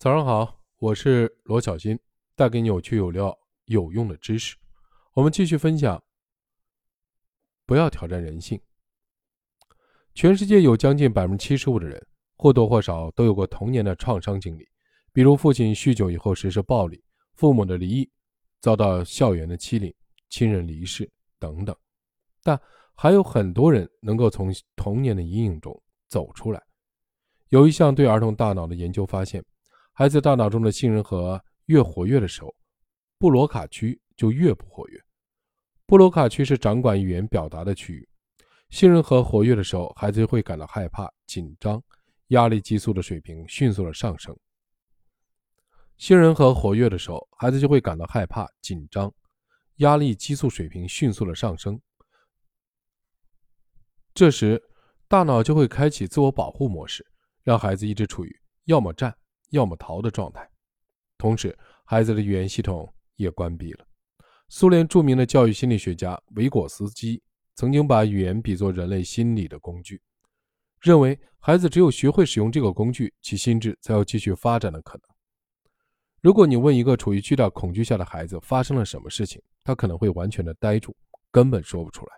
早上好，我是罗小新，带给你有趣有料有用的知识。我们继续分享，不要挑战人性。全世界有将近百分之七十五的人或多或少都有过童年的创伤经历，比如父亲酗酒以后实施暴力，父母的离异，遭到校园的欺凌，亲人离世等等。但还有很多人能够从童年的阴影中走出来。有一项对儿童大脑的研究发现。孩子大脑中的杏仁核越活跃的时候，布罗卡区就越不活跃。布罗卡区是掌管语言表达的区域。杏仁核活跃的时候，孩子会感到害怕、紧张，压力激素的水平迅速的上升。杏仁核活跃的时候，孩子就会感到害怕、紧张，压力激素水平迅速的上升。这时，大脑就会开启自我保护模式，让孩子一直处于要么战。要么逃的状态，同时孩子的语言系统也关闭了。苏联著名的教育心理学家维果斯基曾经把语言比作人类心理的工具，认为孩子只有学会使用这个工具，其心智才有继续发展的可能。如果你问一个处于巨大恐惧下的孩子发生了什么事情，他可能会完全的呆住，根本说不出来。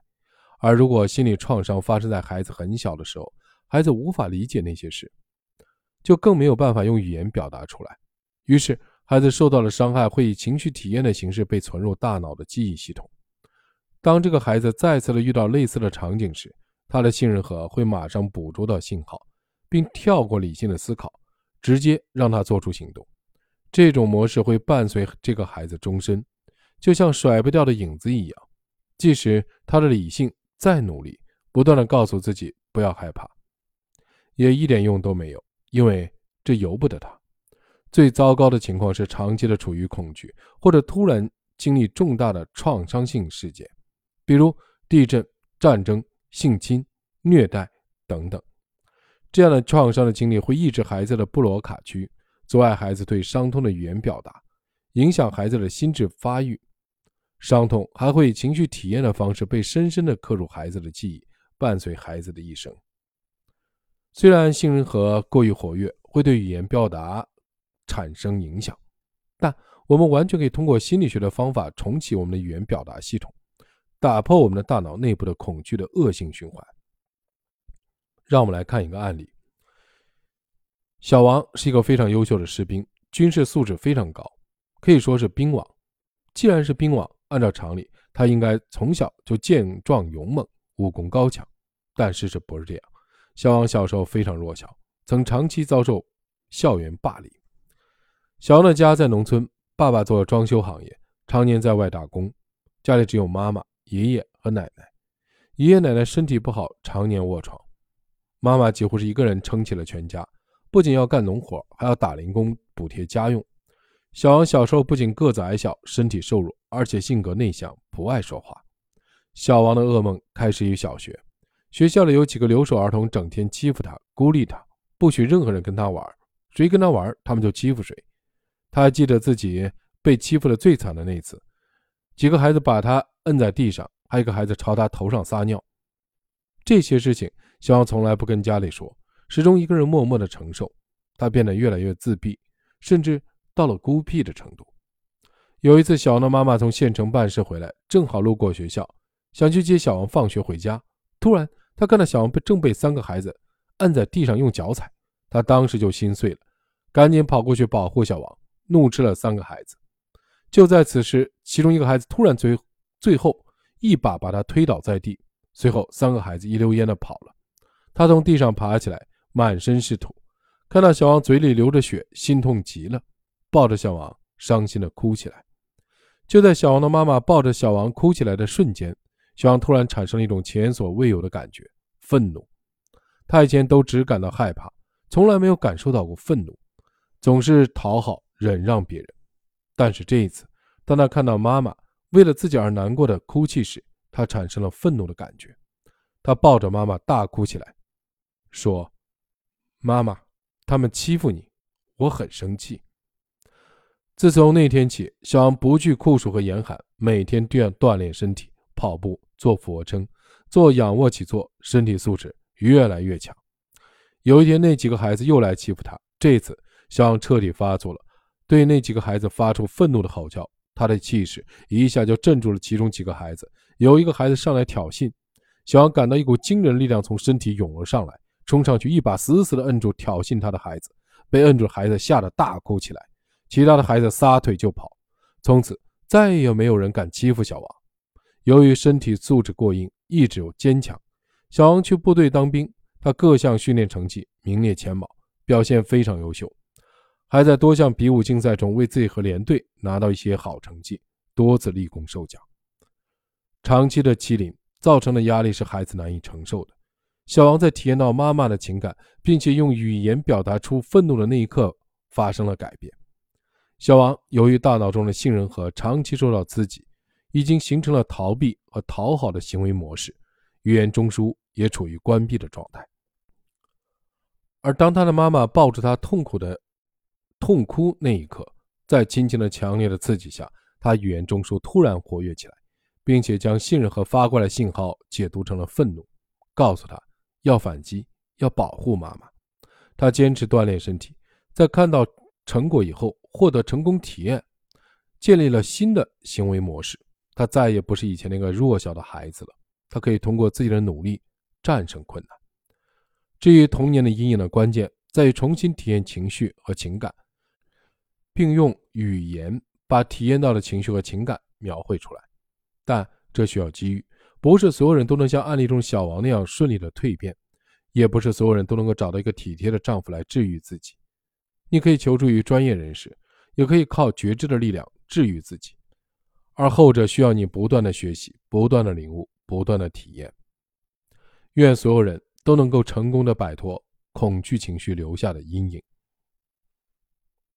而如果心理创伤发生在孩子很小的时候，孩子无法理解那些事。就更没有办法用语言表达出来，于是孩子受到了伤害，会以情绪体验的形式被存入大脑的记忆系统。当这个孩子再次的遇到类似的场景时，他的杏仁核会马上捕捉到信号，并跳过理性的思考，直接让他做出行动。这种模式会伴随这个孩子终身，就像甩不掉的影子一样。即使他的理性再努力，不断的告诉自己不要害怕，也一点用都没有。因为这由不得他。最糟糕的情况是长期的处于恐惧，或者突然经历重大的创伤性事件，比如地震、战争、性侵、虐待等等。这样的创伤的经历会抑制孩子的布罗卡区，阻碍孩子对伤痛的语言表达，影响孩子的心智发育。伤痛还会以情绪体验的方式被深深地刻入孩子的记忆，伴随孩子的一生。虽然杏仁核过于活跃会对语言表达产生影响，但我们完全可以通过心理学的方法重启我们的语言表达系统，打破我们的大脑内部的恐惧的恶性循环。让我们来看一个案例：小王是一个非常优秀的士兵，军事素质非常高，可以说是兵王。既然是兵王，按照常理，他应该从小就健壮勇猛，武功高强。但事实不是这样。小王小时候非常弱小，曾长期遭受校园霸凌。小王的家在农村，爸爸做装修行业，常年在外打工，家里只有妈妈、爷爷和奶奶。爷爷奶奶身体不好，常年卧床，妈妈几乎是一个人撑起了全家，不仅要干农活，还要打零工补贴家用。小王小时候不仅个子矮小，身体瘦弱，而且性格内向，不爱说话。小王的噩梦开始于小学。学校里有几个留守儿童，整天欺负他、孤立他，不许任何人跟他玩。谁跟他玩，他们就欺负谁。他还记得自己被欺负的最惨的那次，几个孩子把他摁在地上，还有一个孩子朝他头上撒尿。这些事情，小王从来不跟家里说，始终一个人默默的承受。他变得越来越自闭，甚至到了孤僻的程度。有一次，小王的妈妈从县城办事回来，正好路过学校，想去接小王放学回家，突然。他看到小王被正被三个孩子按在地上用脚踩，他当时就心碎了，赶紧跑过去保护小王，怒斥了三个孩子。就在此时，其中一个孩子突然最最后一把把他推倒在地，随后三个孩子一溜烟的跑了。他从地上爬起来，满身是土，看到小王嘴里流着血，心痛极了，抱着小王伤心的哭起来。就在小王的妈妈抱着小王哭起来的瞬间。小王突然产生了一种前所未有的感觉——愤怒。他以前都只感到害怕，从来没有感受到过愤怒，总是讨好、忍让别人。但是这一次，当他看到妈妈为了自己而难过的哭泣时，他产生了愤怒的感觉。他抱着妈妈大哭起来，说：“妈妈，他们欺负你，我很生气。”自从那天起，小王不惧酷暑和严寒，每天都要锻炼身体。跑步、做俯卧撑、做仰卧起坐，身体素质越来越强。有一天，那几个孩子又来欺负他。这次，小王彻底发作了，对那几个孩子发出愤怒的吼叫。他的气势一下就镇住了其中几个孩子。有一个孩子上来挑衅，小王感到一股惊人力量从身体涌了上来，冲上去一把死死地摁住挑衅他的孩子。被摁住的孩子吓得大哭起来，其他的孩子撒腿就跑。从此再也没有人敢欺负小王。由于身体素质过硬，意志又坚强，小王去部队当兵，他各项训练成绩名列前茅，表现非常优秀，还在多项比武竞赛中为自己和连队拿到一些好成绩，多次立功受奖。长期的欺凌造成的压力是孩子难以承受的。小王在体验到妈妈的情感，并且用语言表达出愤怒的那一刻，发生了改变。小王由于大脑中的杏仁核长期受到刺激，已经形成了逃避和讨好的行为模式，语言中枢也处于关闭的状态。而当他的妈妈抱着他痛苦的痛哭那一刻，在亲情的强烈的刺激下，他语言中枢突然活跃起来，并且将信任和发过来信号解读成了愤怒，告诉他。要反击，要保护妈妈。他坚持锻炼身体，在看到成果以后，获得成功体验，建立了新的行为模式。他再也不是以前那个弱小的孩子了。他可以通过自己的努力战胜困难。至于童年的阴影的关键，在于重新体验情绪和情感，并用语言把体验到的情绪和情感描绘出来。但这需要机遇。不是所有人都能像案例中小王那样顺利的蜕变，也不是所有人都能够找到一个体贴的丈夫来治愈自己。你可以求助于专业人士，也可以靠觉知的力量治愈自己，而后者需要你不断的学习、不断的领悟、不断的体验。愿所有人都能够成功的摆脱恐惧情绪留下的阴影。